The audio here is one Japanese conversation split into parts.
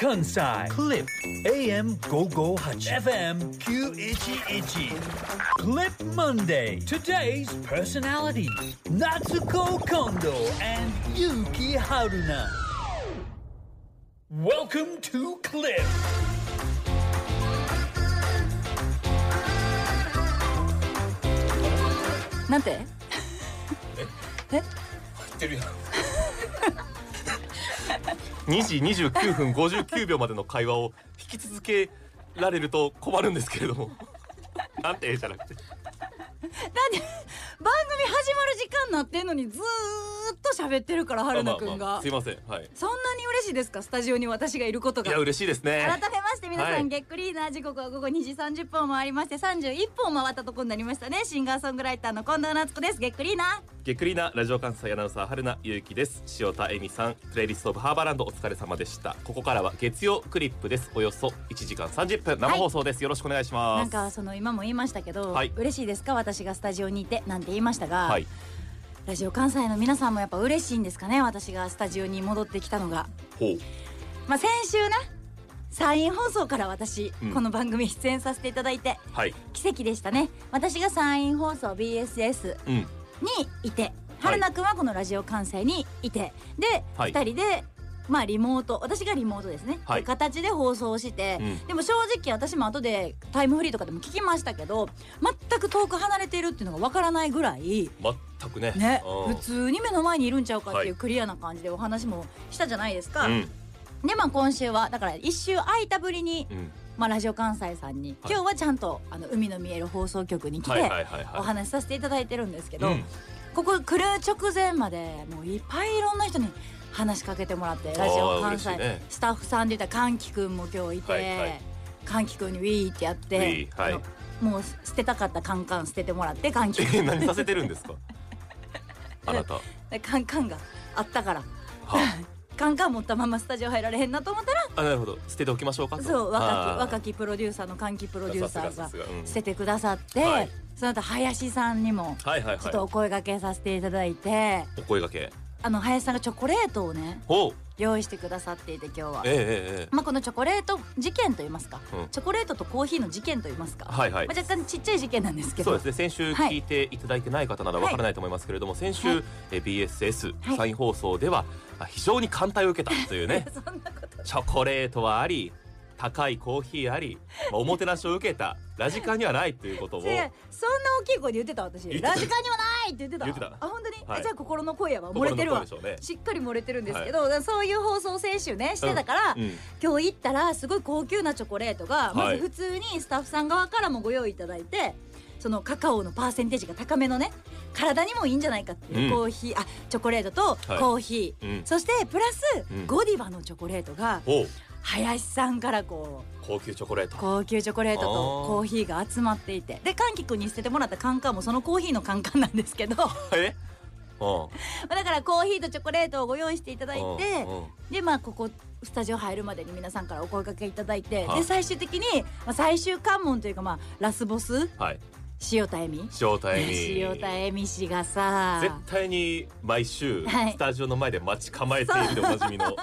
Radio Kansai Clip AM 558 FM 911 Clip Monday Today's personality Natsuko Kondo and Yuki Haruna Welcome to Clip なんて言ってるやん 2時29分59秒までの会話を引き続けられると困るんですけれども。なんてじゃなくて。なんで番組始まる時間になってんのにずーっと喋ってるから春菜くんまあまあが。すいません。はい。そんなに嬉しいですか？スタジオに私がいることが。いや嬉しいですね。改めまして皆さん、はい。ゲックリーナー時刻は午後2時30分を回りまして31分を回ったところになりましたね。シンガーソングライターの近藤夏子です。ゲックリーナー。ゲクリなラジオ関西アナウンサー春名ゆきです塩田恵美さんプレイリストオブハーバーランドお疲れ様でした。ここからは月曜クリップです。およそ1時間30分。生放送です、よろしくお願いします。なんかその今も言いましたけど、はい。嬉しいですか？私がスタジオにいて。なんて言いましたが、はい。ラジオ関西の皆さんもやっぱ嬉しいんですかね私がスタジオに戻ってきたのが。まあ先週なサイン放送から私、うん。この番組出演させていただいてはい。奇跡でしたね。私がサイン放送 BSS うん。にいて春菜くんはこのラジオ関西にいてで、はい。2人でまあリモート。私がリモートですね、はい。形で放送して、うん。でも正直私も後でタイムフリーとかでも聞きましたけど全く遠く離れてるっていうのがわからないぐらい全くね。ねうん。普通に目の前にいるんちゃうかってはい。いうクリアな感じでお話もしたじゃないですか。うん。でまあ今週はだから一週空いたぶりに、うん。まあ、ラジオ関西さんに、はい。今日はちゃんとあの海の見える放送局に来て、お話しさせていただいてるんですけど、うん。ここ来る直前までもういっぱいいろんな人に話しかけてもらってラジオ関西、ね。スタッフさんで言ったら歓喜くんも今日いて、はいはい。歓喜くんにウィーってやっウてはい。もう捨てたかったカンカン捨ててもらって歓喜。くんえ何させてるんですか？あなた。カンカンがあったから。カンカン持ったままスタジオ入られへんなと思ったらあなるほど。捨てておきましょうかと。そう若き若きプロデューサーの歓喜プロデューサーが捨ててくださって、はい。その後林さんにもはいはいちょっとおは声掛けさせていただいて、いお声掛けあの林さんがチョコレートをねほう。用意してくださっていて今日は。ええ。ええええ。まあ、このチョコレート事件と言いますか、うんチョコレートとコーヒーの事件と言いますか、はいはい。まあ、若干ちっちゃい事件なんですけど。そうですね。先週聞いていただいてない方ならわからないと思いますけれども、先週、はい。え BSS はい。サイン放送では、あ非常に艦隊を受けたというね。そんなことチョコレートはあり高いコーヒーあり、まあ、おもてなしを受けた。ラジカンにはないということを。そんな大きい声で言ってた私。ラジカンにはないって言ってた。言ってた。あ本当に、はい。あじゃあ心の声やわ。漏れてるわ。ねしっかり漏れてるんですけど、だからそういう放送を先週ねしてたから、うん。今日行ったらすごい高級なチョコレートがまはい。ず普通にスタッフさん側からもご用意いただいてそのカカオのパーセンテージが高めのね体にもいいんじゃないかっていう、うん。コーヒーあチョコレートとコーヒー、うん。そしてプラス、うん。ゴディバのチョコレートが林さんからこう高級チョコレート。高級チョコレートとコーヒーが集まっていて。で歓喜くんに捨ててもらったカンカンもそのコーヒーのカンカンなんですけど。え？うんだからコーヒーとチョコレートをご用意していただいてうんうん。でまあここスタジオ入るまでに皆さんからお声掛けいただいてはいで最終的に、まあ、最終関門というかまあラスボスはい塩田恵美？塩田恵美。塩田恵美氏がさ。絶対に毎週はい。スタジオの前で待ち構えているでおなじみの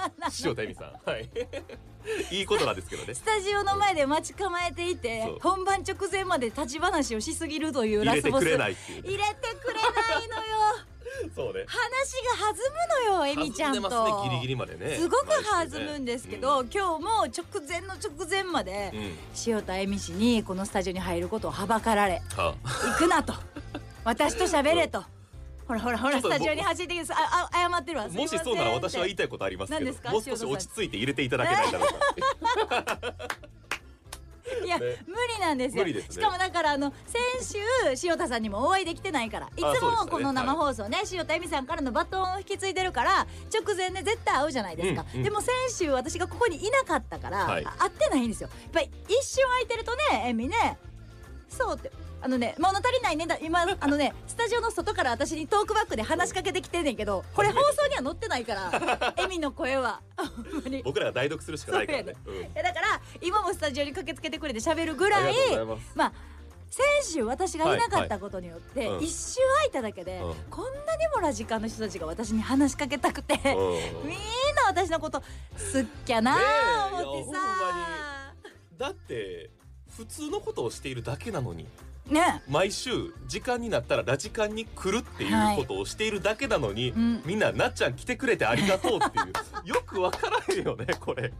塩田恵美さん。はい。いいことなんですけどね。スタジオの前で待ち構えていて本番直前まで立ち話をしすぎるという入ラスボス。れてくれないっていう入れてくれないのよそうね。話が弾むのよ恵美ちゃんと。すねギリギリまでね。すごく弾むんですけど、今日も直前の直前まで、うん、うん塩田恵美氏にこのスタジオに入ることをはばかられ。は行くなと。私と喋れと。ほらほらほらスタジオに走ってきてああ謝ってるわ。もしそうなら私は言いいたいことありますけど何ですか？もう少し落ち着いて入れていただけないだろうか いや、ね。無理なんですよ。無理ですね。しかもだからあの先週塩田さんにもお会いできてないからいつそうでしたね。もこの生放送ね塩田恵美さんからのバトンを引き継いでるから直前で絶対会うじゃないですか、うんうんでも先週私がここにいなかったから、はい。あ会ってないんですよ。やっぱり一瞬空いてるとね恵美ねそうってあのね物足りないねだ今あのねスタジオの外から私にトークバックで話しかけてきてんねんけどこれ放送には載ってないから エミの声はほんまに。僕らが代読するしかないからね、うん。いやだから今もスタジオに駆けつけてくれて喋るぐらいありがとうございます。まあ先週私がいなかったことによって、はいはい。うん。一周空いただけで、うん。こんなにもラジカンの人たちが私に話しかけたくて、うん。みんな私のことすっきゃなねあえ。思ってさ。だって普通のことをしているだけなのにね。毎週時間になったらラジカンに来るっていうことをしているだけなのに、うん。みんななっちゃん来てくれてありがとうっていう。よくわからへんよねこれ。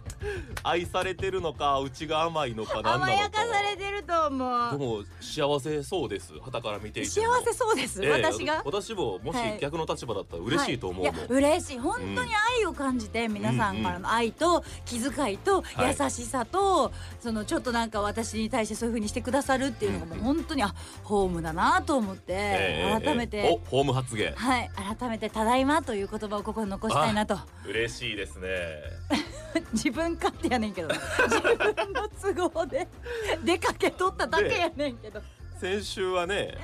愛されてるのかうちが甘いのか何なのか。甘やかされてると思う。でも幸せそうです。旗から見て幸も。せそうです、ええ私が？私ももしはい。逆の立場だったら嬉しいと思うはい、いや嬉しい。本当に愛を感じて、皆さんからの愛と気遣いとはい。優しさと、そのちょっとなんか私に対してそういう風にしてくださるっていうのがもう本当にあホームだなと思って、ええ改めて、ええおホーム発言。はい改めてただいまという言葉をここに残したいなと。嬉しいですね。自分勝手やねんけど。自分の都合で 出かけとっただけやねんけど。先週はね、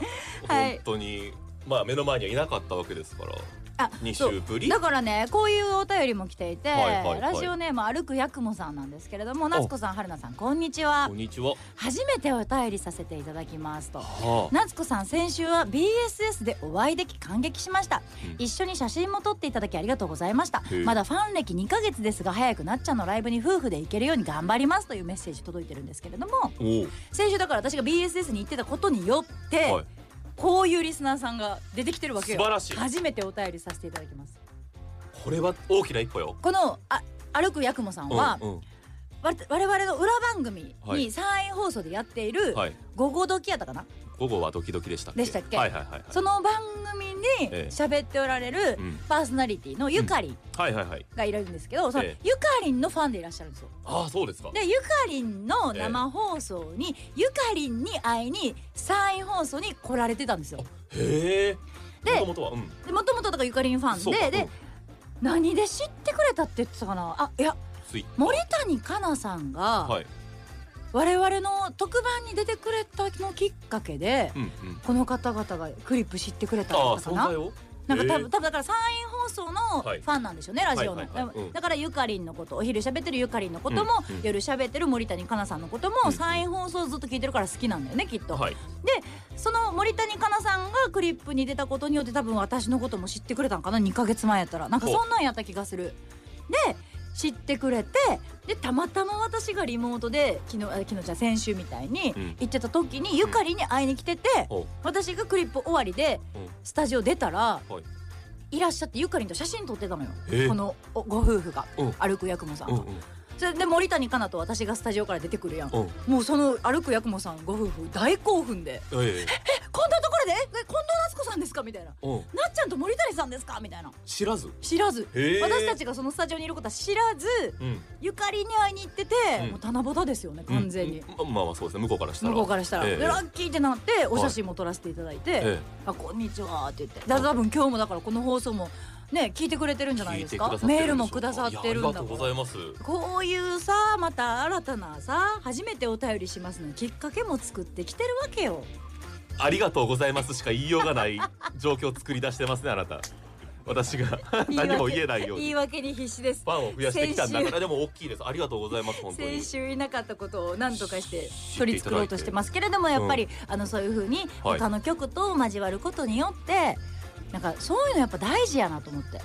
はい。本当にまあ目の前にはいなかったわけですからあ2そう。週ぶり？だからねこういうお便りも来ていて、はいはいはい。ラジオネーム歩くやくもさんなんですけれども夏子さん春菜さんこんにちは。こんにちは。初めてお便りさせていただきますと。は夏子さん先週は BSS でお会いでき感激しました、うん。一緒に写真も撮っていただきありがとうございました。まだファン歴2ヶ月ですが早くなっちゃんのライブに夫婦で行けるように頑張りますというメッセージ届いてるんですけれども。先週だから私が BSS に行ってたことによって、はいこういうリスナーさんが出てきてるわけよ。素晴らしい。初めてお便りさせていただきます。これは大きな一歩よ。このあ歩くやくもさんは、うんうん。わ我々の裏番組はい。に山陰放送でやっているはい「午後時」やったかな、午後はドキドキでしたっけ？でしたっけ？はいはいはいはい。その番組喋っておられるうん。パーソナリティのゆかりん。がいるんですけど、そのええゆかりんのファンでいらっしゃるんですよ。ああそうですか。でゆかりんの生放送に、ゆかりんに会いに山陰放送に来られてたんですよ。へえ。でもともとは？うん。でもともとだからゆかりんファンでで、何で知ってくれたって言ってたかな？あいや森谷香奈さんがはい我々の特番に出てくれたのきっかけでうんうん。この方々がクリップ知ってくれたのかな。なんか多へ分多分だから山陰放送のフはいァンなんでしょうね、ラジオの、だからゆかりんのことお昼喋ってるゆかりんのことも、うんうん。夜喋ってる森谷香奈さんのことも、うん山陰放送ずっと聞いてるから好きなんだよねきっと、えはい。その森谷香奈さんがクリップに出たことによって多分私のことも知ってくれたんかな2ヶ月前やったら。なんかそんなんやった気がする。で知ってくれてでたまたま私がリモートで昨日あ昨日じゃあ先週みたいにうん。行ってた時にゆかりに会いに来てて、私がクリップ終わりでうん。スタジオ出たら、はい。いらっしゃってゆかりんと写真撮ってたのよ。え？ーこのおご夫婦がうん。歩くやくもさんが、うんうん。それで森谷香奈と私がスタジオから出てくるやん。もうその歩くやくもさんご夫婦大興奮で。ええ「こんなところで？え近藤夏子さんですか?」みたいな。う。んなっちゃんと森谷さんですか？みたいな。知らず。知らず。私たちがそのスタジオにいることは知らずうん。ゆかりに会いに行ってて、うん。もう七夕ですよね完全に、うん。まあまあそうですね。向こうからしたら。向こうからしたら、ええ。でラッキーってなってお写真も撮らせていただいて「えあこんにちは」って言って。だ多分今日もだからこの放送もね聞いてくれてるんじゃないですか？聞いてくださってるんでしょうか。メールもくださってるんだいやありがとうございます。こういうさまた新たなさ初めてお便りしますのきっかけも作ってきてるわけよありがとうございますしか言いようがない状況を作り出してますねあなた。私が何も言えないように。言い訳に必死です。ファンを増やしてきたんだから。でも大きいです。ありがとうございます本当に。先週いなかったことを何とかしてし取り繕ろうとしてますけれどもやっぱり、あのそういう風にはい。他の曲と交わることによって、なんかそういうのやっぱ大事やなと思って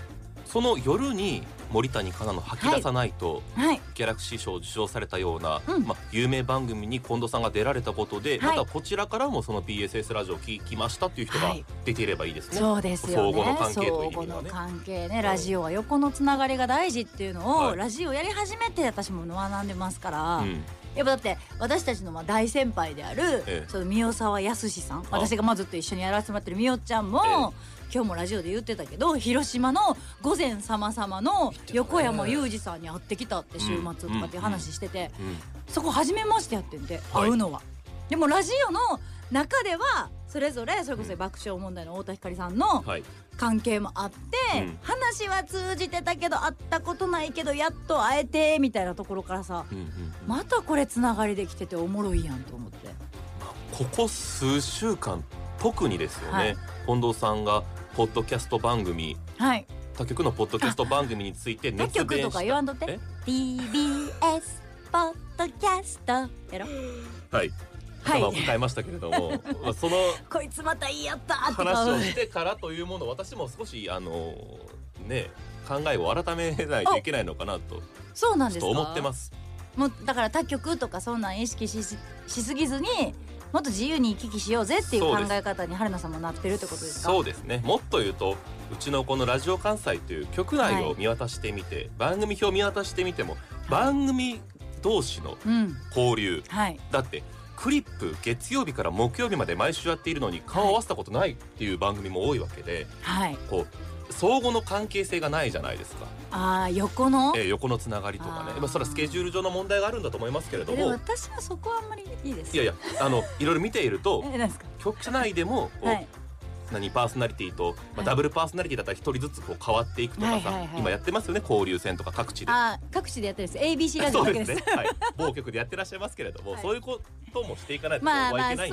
その夜に森谷香奈の吐き出さないと、はい。ギャラクシー賞を受賞されたような、うん。まあ、有名番組に近藤さんが出られたことで、はい。またこちらからもその BSS ラジオを聞きましたっていう人がはい。出ていればいいですね。そうですよね。相互の関係という意相味ではね互の関係ね。ラジオは横のつながりが大事っていうのを、はい。ラジオやり始めて私も学んでますから、うん。やっぱだって私たちのまあ大先輩である、ええ。その三沢康さん私がまあずっと一緒にやらせてもらってるみおちゃんも、今日もラジオで言ってたけど広島の御前様様の横山裕二さんに会ってきたって週末とかっていう話してて、うんそこ初めましてやってんで、はい。会うのは。でもラジオの中ではそれぞれそれこそ爆笑問題の太田光さんのはい、関係もあって、うん。話は通じてたけど会ったことないけどやっと会えてみたいなところからさまたこれつながりできてておもろいやんと思って。ここ数週間特にですよね、はい。近藤さんがポッドキャスト番組。はい。他局のポッドキャスト番組について他熱弁とか言わんとって？え TBS ポッドキャストやろ？はい。はい。頭を抱えましたけれども、まあそのこいつまたいいやった話をしてからというものを私も少しあのね考えを改めないといけないのかなと。そうなんです思ってます。もうだから他局とかそんなん意識しししすぎずにもっと自由に行き来しようぜっていう考え方に春菜さんもなってるってことですか？そうですね。もっと言うとうちのこのラジオ関西という局内を見渡してみて、番組表を見渡してみても、番組同士のうん。交流。はい。だってクリップ月曜日から木曜日まで毎週やっているのに顔を合わせたことないっていう番組も多いわけではい。こう相互の関係性がないじゃないですか、あー横の？えー横のつながりとかね。まあそれはスケジュール上の問題があるんだと思いますけれどでもも私はそこはあんまりいいです。いやいやあの いろいろ見ていると局内でもこう、はい。何パーソナリティと、まあ、はい。ダブルパーソナリティだったら一人ずつこう変わっていくとかさ、はいはいはい。今やってますよね交流戦とか各地で。各地でやってるんです。ABC ラジオだけです。ですね、はい、某局でやってらっしゃいますけれども、はい。そういうこともしていかないとまあまあそうい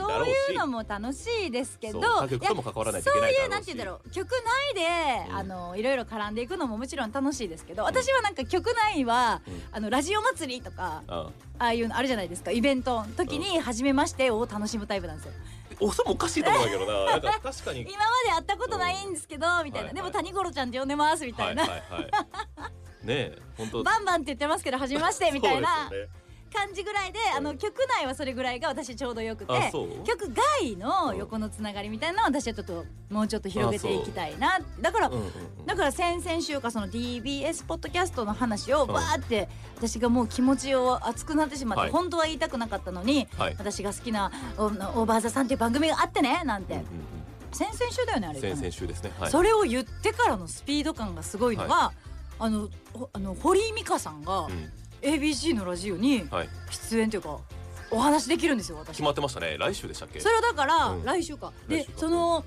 うのも楽しいですけどそういうなんて言うんだろう局内で、うん。あのいろいろ絡んでいくのももちろん楽しいですけど私はなんか局内は、うん。あのラジオ祭りとかあああいうのあるじゃないですかイベントの時に初めましてを楽しむタイプなんですよ。おそれもおかしいと思うんだけどな。なんか確かに。今まで会ったことないんですけどみたいな、はいはい。でも谷五郎ちゃんって呼んでますみたいな、はいはいはい、ねえ本当。バンバンって言ってますけど初めましてみたいな。そうですよね感じぐらいで、あのうん局内はそれぐらいが私ちょうどよくてあそう？局外の横のつながりみたいなのは私はちょっともうちょっと広げていきたいなだからうんうんうん。だから先々週かその TBS ポッドキャストの話をバーって私がもう気持ちを熱くなってしまって、はい。本当は言いたくなかったのに、はい。私が好きなオオーバーザさんっていう番組があってねなんて、先々週だよねあれ。うん先々週ですね。はい。それを言ってからのスピード感がすごいのが、あのほあの堀井美香さんがうん ABC のラジオにはい。出演というかお話できるんですよ私。決まってましたね。来週でしたっけ？それはだから、うん。来週か。で来週か。その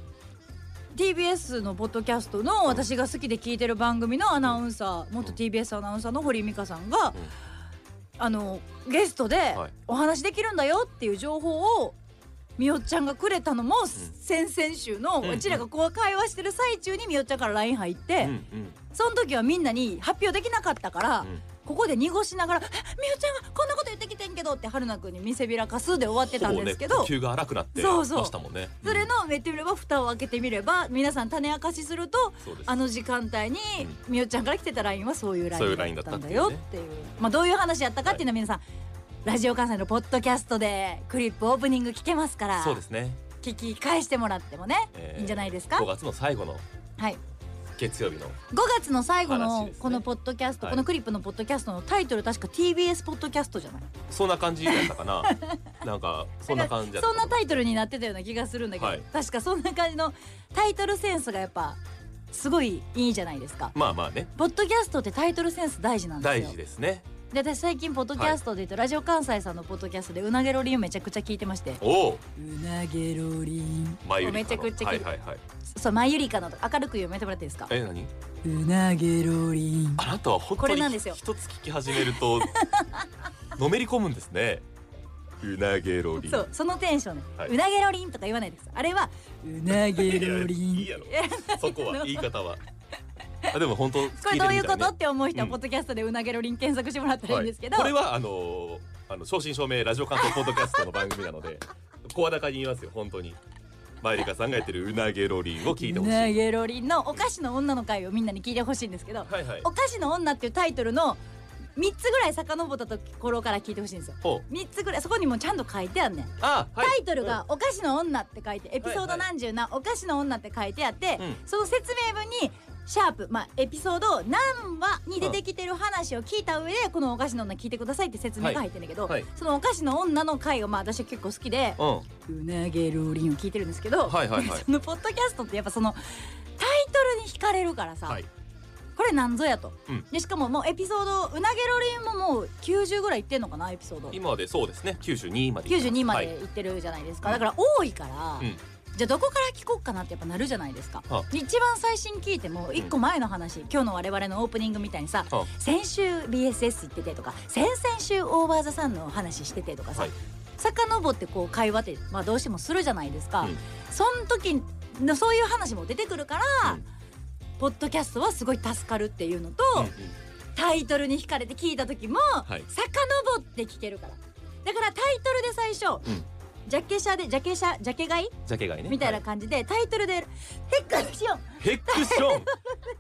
TBS のポッドキャストの私が好きで聞いてる番組のアナウンサー元 TBS アナウンサーの堀井美香さんが、あのゲストではい。お話できるんだよっていう情報をみおちゃんがくれたのも先々週のうん。うちらがこう会話してる最中にみおちゃんから LINE 入って、うんうん。その時はみんなに発表できなかったから、うんここで濁しながら「えみおちゃんがこんなこと言ってきてんけど」って春菜くんに見せびらかすで終わってたんですけど、ねが荒くなってそうそう。ましたもん。ねそれの言ってみれば蓋を開けてみれば皆さん種明かしするとあの時間帯にみおちゃんから来てた LINE はそういうそういう LINE LINE だったんだよっていう。まあどういう話やったかっていうのは皆さん、ラジオ関西のポッドキャストでクリップオープニング聞けますからそうですね。聞き返してもらってもね、えーいいんじゃないですか？5月の最後のはい月曜日の。5月の最後のこのポッドキャスト、はい。このクリップのポッドキャストのタイトル確か TBS ポッドキャストじゃない？そんな感じだったかな。なんかそんな感じそんなタイトルになってたような気がするんだけど、はい。確かそんな感じのタイトルセンスがやっぱすごいいいじゃないですか。まあまあね。ポッドキャストってタイトルセンス大事なんですよ。大事ですねで私最近ポッドキャストで言うと、ラジオ関西さんのポッドキャストでうなげろりんめちゃくちゃ聞いてまして。おお。うなげろりん。まゆりめちゃくちゃ聞いて。はいはいはい。そうまゆりかのと明るく読めてもらっていいですか？え何？うなげろりん。あなたは本こ当にれなんですよ。一つ聞き始めると のめり込むんですね。うなげろりん。そうそのテンションね、はい。うなげろりんとか言わないですあれはうなげろりん。いやいいやろ。そこは言い方はあでも本当 これどういうことって思う人はうん。ポッドキャストでうなげろりん検索してもらったらいいんですけど、はい、これはあのーあの正真正銘ラジオ関東ポッドキャストの番組なので 声高に言いますよ本当に。マイリカさんがやってるうなげろりんを聞いてほしい。なげろりんのお菓子の女の会をみんなに聞いてほしいんですけど、はいはい。お菓子の女っていうタイトルの3つぐらい遡ったところから聞いてほしいんですよ。ほう。3つぐらいそこにもちゃんと書いてあんねん。あはい。タイトルが「お菓子の女」って書いてエピソード何十なお菓子の女って書いてあって、うん。その説明文にシャープまあエピソード何話に出てきてる話を聞いた上でこのお菓子の女聞いてくださいって説明が入ってるんだけど、はいそのお菓子の女の回がまあ私は結構好きでうん。うなげろりんを聞いてるんですけど、はいはいはい。そのポッドキャストってやっぱそのタイトルに惹かれるからさ、はい。これなんぞやと、うん。でしかももうエピソードうなげろりんももう90ぐらいいってんのかなエピソード。今までそうですね。92まで行ってます。92まはいでいってるじゃないですか、うんだから多いから、うんじゃあどこから聞こうかなってやっぱなるじゃないですか、は一番最新聞いても一個前の話、今日の我々のオープニングみたいにさ、は先週 BSS 行っててとか先々週オーバーザさんの話しててとかさ、はい。遡ってこう会話って、まあ、どうしてもするじゃないですか、うん。その時のそういう話も出てくるから、うん。ポッドキャストはすごい助かるっていうのと、うんうん。タイトルに惹かれて聞いた時も、い。遡って聞けるから。だからタイトルで最初、うんジャケ写でジャケ写ジャケ買い？ジャケ買いね。みたいなは感じでタイトルでヘックション。ヘックション？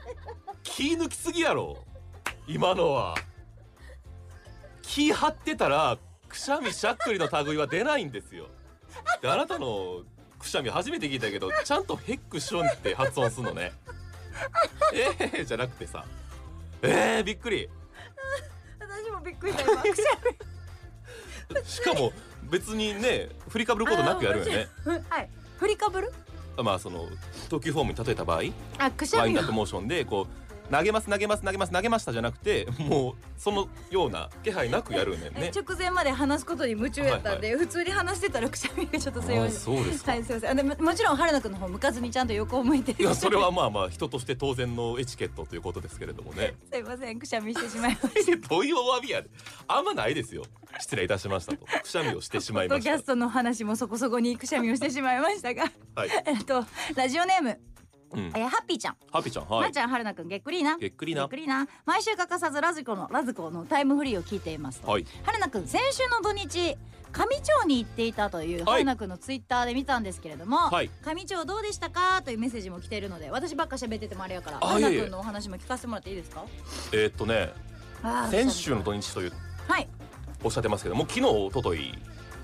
気抜きすぎやろ。今のは。気張ってたらくしゃみしゃっくりの類は出ないんですよ。であなたのくしゃみ初めて聞いたけどちゃんとヘックションって発音すんのね。えー、じゃなくてさ。えー、びっくり。私もびっくりした今。くしゃ しかも別にね振りかぶることなくやるよね。みはい。振りかぶる？まあその投球フォームに例えた場合あくしゃみをワインダップモーションでこう投げます投げます投げます投げましたじゃなくてもうそのような気配なくやるねんね。直前まで話すことに夢中やったんで、普通に話してたらくしゃみがちょっとすいまあせんそうですか。はいすいませんあでももちろん春菜くんの方向かずにちゃんと横を向いていやそれはまあまあ人として当然のエチケットということですけれどもね。すいませんくしゃみしてしまいまし どういうお詫びやであんまないですよ。失礼いたしましたとくしゃみをしてしまいました。キャストの話もそこそこにくしゃみをしてしまいましたがはい。えっとラジオネームうん。えハッピーちゃん、ハッピーちゃんまはい。ーちゃん春菜くんげっくりーな。げっくりな。げっく。りーな。毎週欠かさずラジコのラズコのタイムフリーを聞いていますと。はい。春菜くん先週の土日上町に行っていたというはい。春菜くんのツイッターで見たんですけれども、はい。上町どうでしたかというメッセージも来ているので私ばっか喋っててもあれやからあいえいくんのお話も聞かせてもらっていいですか？えーっとねあー先週の土日というはい。おっしゃってますけども昨日一昨日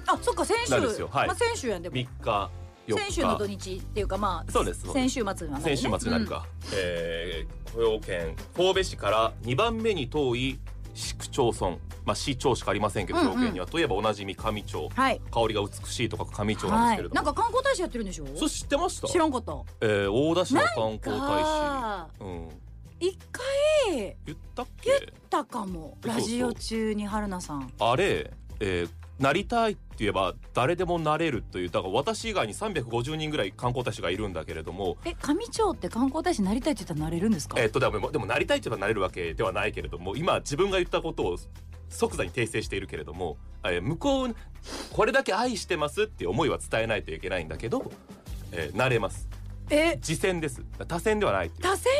あそっか先週。なんですよ。はい。まあ先週やんでも。3日。4先週の土日日っていうかまあそうです先週末にはなるね。先週末になるか、えー雇用圏神戸市から2番目に遠い市区町村。まあ市町しかありませんけどうんうん。兵庫県には。といえばおなじみ上町。うんはい。香りが美しいとか上町なんですはいけれども、なんか観光大使やってるんでしょ？それ知ってました？知らんかった。えー大田市の観光大あ使うん。一回言ったっけ？たかも。ラジオ中に春菜さん。あれ、えーなりたいって言えば誰でもなれるというだから私以外に350人ぐらい観光大使がいるんだけれどもえ上町って観光大使になりたいって言ったらなれるんですか？えっとでもでもなりたいって言えばなれるわけではないけれども今自分が言ったことを即座に訂正しているけれども、えー向こうこれだけ愛してますっていう思いは伝えないといけないんだけど、えーなれます。え？次戦です。多戦ではない多選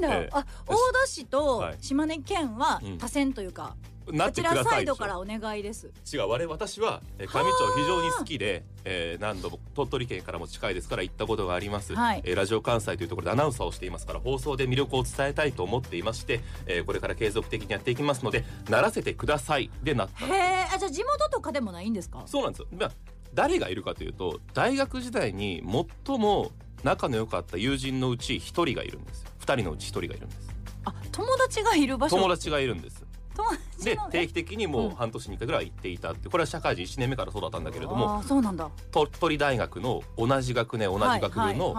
じゃないんだ、ええ。あ大田市とはい。島根県はうん。多選というか、なってくださいでしょ。サイドからお願いです。違う我々私はえー上町非常に好きで、えー何度も鳥取県からも近いですから行ったことがあります、はい。えーラジオ関西というところでアナウンサーをしていますから放送で魅力を伝えたいと思っていまして、えーこれから継続的にやっていきますのでならせてください。でなった。へえあじゃあ地元とかでもないんですか？そうなんです。よ、まあ、誰がいるかというと大学時代に最も仲の良かった友人のうち1人がいるんです2人のうち1人がいるんです。あ友達がいる場所。友達がいるんですで定期的にもう半年に1回ぐらい行っていたってこれは社会人1年目からそうだったんだけれどもそうなんだ。鳥取大学の同じ学年同じ学部の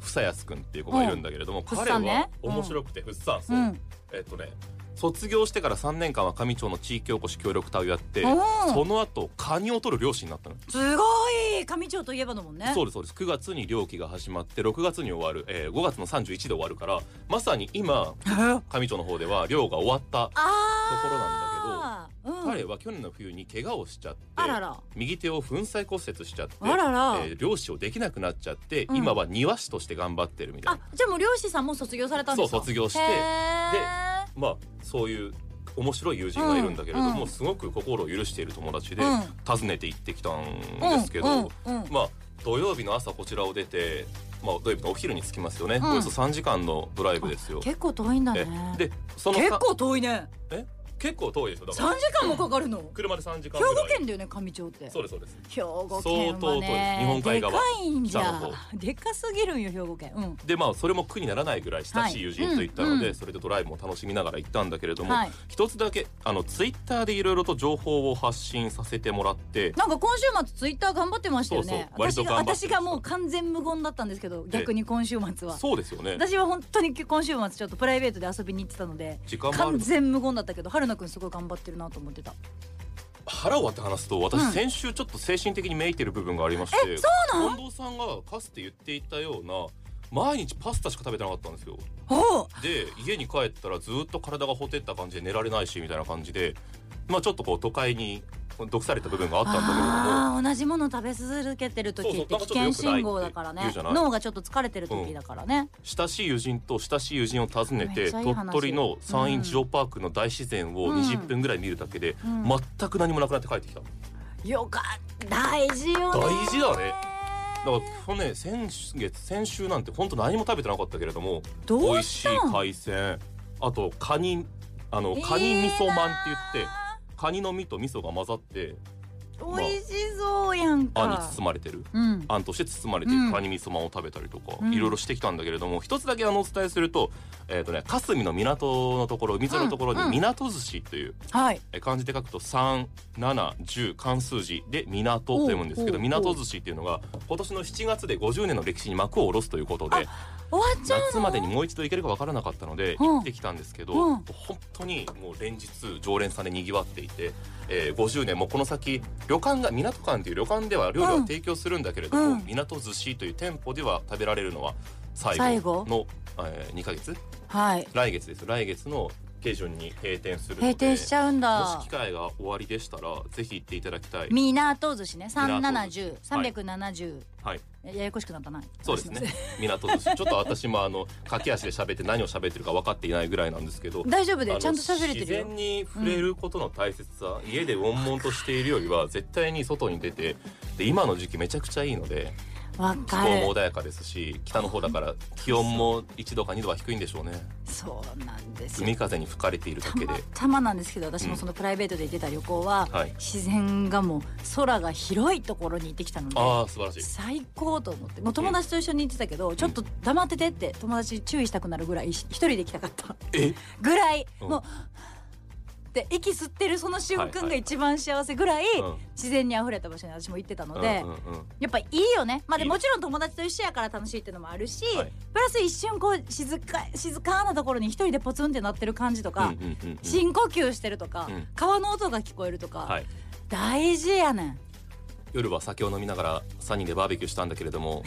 房安くんっていう子がいるんだけれども、うん。彼は面白くて、フッサンそう、うん。えっとね卒業してから3年間は上町の地域おこし協力隊をやってその後カニを取る漁師になったの。すごい。上町といえばのもんね。そうですそうです。9月に漁期が始まって6月に終わる、えー5月の31で終わるからまさに今あ上町の方では漁が終わったあーうん。彼は去年の冬に怪我をしちゃって右手を粉砕骨折しちゃってあらら。えー漁師をできなくなっちゃって、うん。今は庭師として頑張ってるみたいあなじゃあもう漁師さんも卒業されたんですか？そう卒業してへー。まあそういう面白い友人がいるんだけれども、うん。すごく心を許している友達で、うん。訪ねて行ってきたんですけど、まあ土曜日の朝こちらを出て、まあ、土曜日のお昼に着きますよね、うん。およそ3時間のドライブですよ。結構遠いんだね。えでそのか結構遠いね結構遠いですよだか3ら時間もかかるの？車で3時間兵庫県だよね上町って。そうですそうです。兵庫県相当遠い。はね日本海側。でかいんじゃでかすぎるんよ兵庫県。うん。でまあそれも苦にならないぐらい親しい友人と行ったので、はいうん。それでドライブも楽しみながら行ったんだけれども、はい。一つだけあのツイッターでいろいろと情報を発信させてもらってなんか今週末ツイッター頑張ってましたよね。そうそう割と私が私がもう完全無言だったんですけど逆に今週末は。そうですよね。私は本当に今週末ちょっとプライベートで遊びに行ってたので時間完全無言だったけど春菜くんすごい頑張ってるなと思ってた。腹を割って話すと私、うん。先週ちょっと精神的にめいてる部分がありましてそうなの？近藤さんがかつて言っていたような毎日パスタしか食べてなかったんですよ。で家に帰ったらずっと体がほてった感じで寝られないしみたいな感じでまあちょっとこう都会に毒された部分があったんだけれども。同じもの食べ続けてる時って危険信号だからね。脳がちょっと疲れてる時だからね、親しい友人と親しい友人を訪ねめて鳥取の山陰うんジオパークの大自然をうん。20分ぐらい見るだけでうん。全く何もなくなって帰ってきた、よか大事よね。大事だね。だから去年先月先週なんて本当何も食べてなかったけれどもど美味しい海鮮あとカニあのカニ味噌まんって言って、カニの身と味噌が混ざって美味しそうやんか。あんに包まれてる。うん。あんとして包まれている。うん。カニ味噌まんを食べたりとか、うん。いろいろしてきたんだけれども一つだけあのお伝えすると,、えーとね、霞の港のところ水のところに港寿司という、はい。え漢字で書くと3710漢数字で港と読むんですけど港寿司っていうのが今年の7月で50年の歴史に幕を下ろすということで終わっちゃうの？夏までにもう一度行けるか分からなかったのでうん。行ってきたんですけど、うん。本当にもう連日常連さんでにぎわっていて、えー50年もこの先旅館が港館という旅館では料理を提供するんだけれども、うん。港寿司という店舗では食べられるのは最最後。後のえー、2ヶ月？はい。来月です。来月の下旬に閉店するので閉店しちゃうんもだし機会が終わりでしたらぜひ行っていただきたい。港寿司ね。三七港寿十司はい。三百七十。はい、ややこしくなったな。そうですね。港寿司。ちょっと私もあの駆け足で喋って何を喋ってるか分かっていないぐらいなんですけど。大丈夫でちゃんと喋れて自るよ。然に触れることの大切さ、家で悶々としているよりは絶対に外に出てで今の時期めちゃくちゃいいのでわ気候も穏やかですし北の方だから気温も1度か2度は低いんでしょうね。そうなんですよ。海風に吹かれているだたまけで。たまなんですけど私うん。もそのプライベートで行ってた旅行は、はい。自然がもう空が広いところに行ってきたのでああ素晴らしい。最高と思って。もう友達と一緒に行ってたけど、ちょっと黙っててって友達注意したくなるぐらい一人で行きたかった。え？ぐらい、うん。もうで息吸ってるその瞬間が一番幸せぐらい、うん。自然にあふれた場所に私も行ってたので、やっぱいいよね。まあでもちろん友達と一緒やから楽しいっていうのもあるし、はい。プラス一瞬こう静か静かなところに一人でポツンってなってる感じとか、深呼吸してるとか、うん。川の音が聞こえるとか、はい。大事やねん夜は酒を飲みながら3人でバーベキューしたんだけれども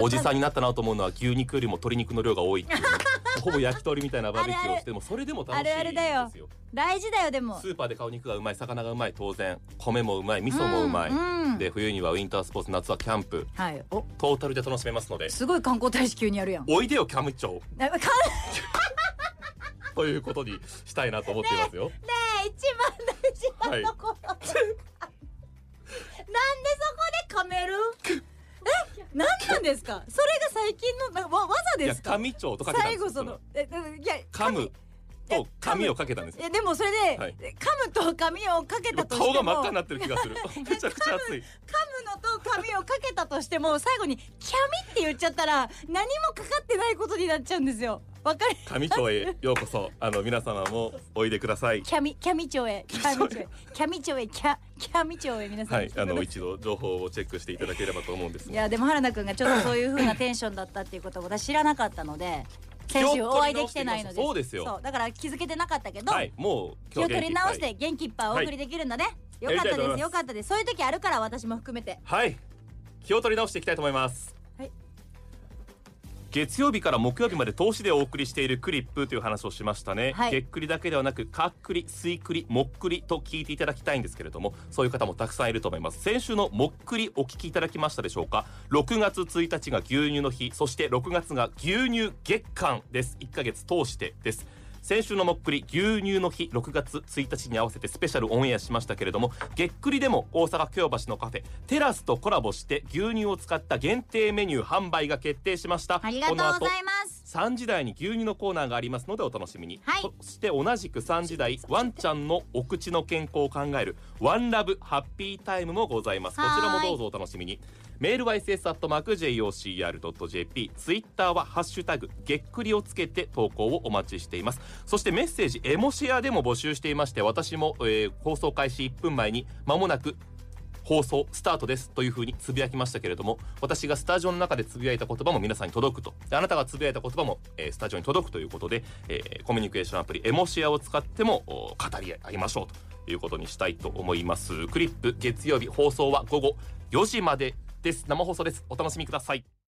おじさんになったなと思うのは牛肉よりも鶏肉の量が多いっていう。ね ほぼ焼き鳥みたいなバーベキューをしてもそれでも楽しいんですよ。あるあるだよ。大事だよでも。スーパーで買う肉がうまい魚がうまい当然。米もうまい味噌もうまい、んん。で冬にはウィンタースポーツ夏はキャンプ。はい。おトータルで楽しめますので。すごい観光大使急にやるやん。おいでよキャム町あかんね ということにしたいなと思っていますよ。え一番大事なとこ。ろ、なんでそこで噛める？え何なんですか？それが最近のなわ技ですか？上町とかけたんです最後そのえいや噛むと紙をかけたんですよ。いやでもそれで、はい。噛むと紙をかけたとしても。顔が真っ赤になってる気がする。めちゃくちゃ熱い。噛むのと紙をかけたとしても最後に「キャミ」って言っちゃったら何もかかってないことになっちゃうんですよわかる上町へようこそ。あの皆様もおいでください。キャミキャミ町へ。キャミ町へ。キャミ町へ。キ ャキャミ町へ皆さん、はい、あの一度情報をチェックしていただければと思うんですいやでも原田くんがちょっとそういう風なテンションだったっていうことを私知らなかったので先週お会いできてないので。そうですよ。そう。だから気づけてなかったけど、はい、もう気を取り直して元気いっぱいお送りできるんだね、よかったです。よかったです。そういう時あるから私も含めて。はい。気を取り直していきたいと思います、はい月曜日から木曜日まで投資でお送りしているクリップという話をしましたね、はい。げっくりだけではなくかっくりすいくりもっくりと聞いていただきたいんですけれどもそういう方もたくさんいると思います。先週のもっくりお聞きいただきましたでしょうか？6月1日が牛乳の日そして6月が牛乳月間です。1ヶ月通してです先週のもっくり牛乳の日6月1日に合わせてスペシャルオンエアしましたけれどもげっくりでも大阪京橋のカフェテラスとコラボして牛乳を使った限定メニュー販売が決定しました。ありがとうございこの後ます3時台に牛乳のコーナーがありますのでお楽しみに、はい。そして同じく3時台ワンちゃんのお口の健康を考えるワンラブハッピータイムもございます。こちらもどうぞお楽しみにメールは ss.jocr.jp ツイッターはハッシュタグげっくりをつけて投稿をお待ちしています。そしてメッセージエモシェアでも募集していまして私も、えー放送開始1分前に間もなく放送スタートですというふうにつぶやきましたけれども私がスタジオの中でつぶやいた言葉も皆さんに届くと。あなたがつぶやいた言葉も、えースタジオに届くということで、えーコミュニケーションアプリエモシアを使っても語り合いましょうということにしたいと思います。クリップ月曜日放送は午後4時までです。生放送です。お楽しみください。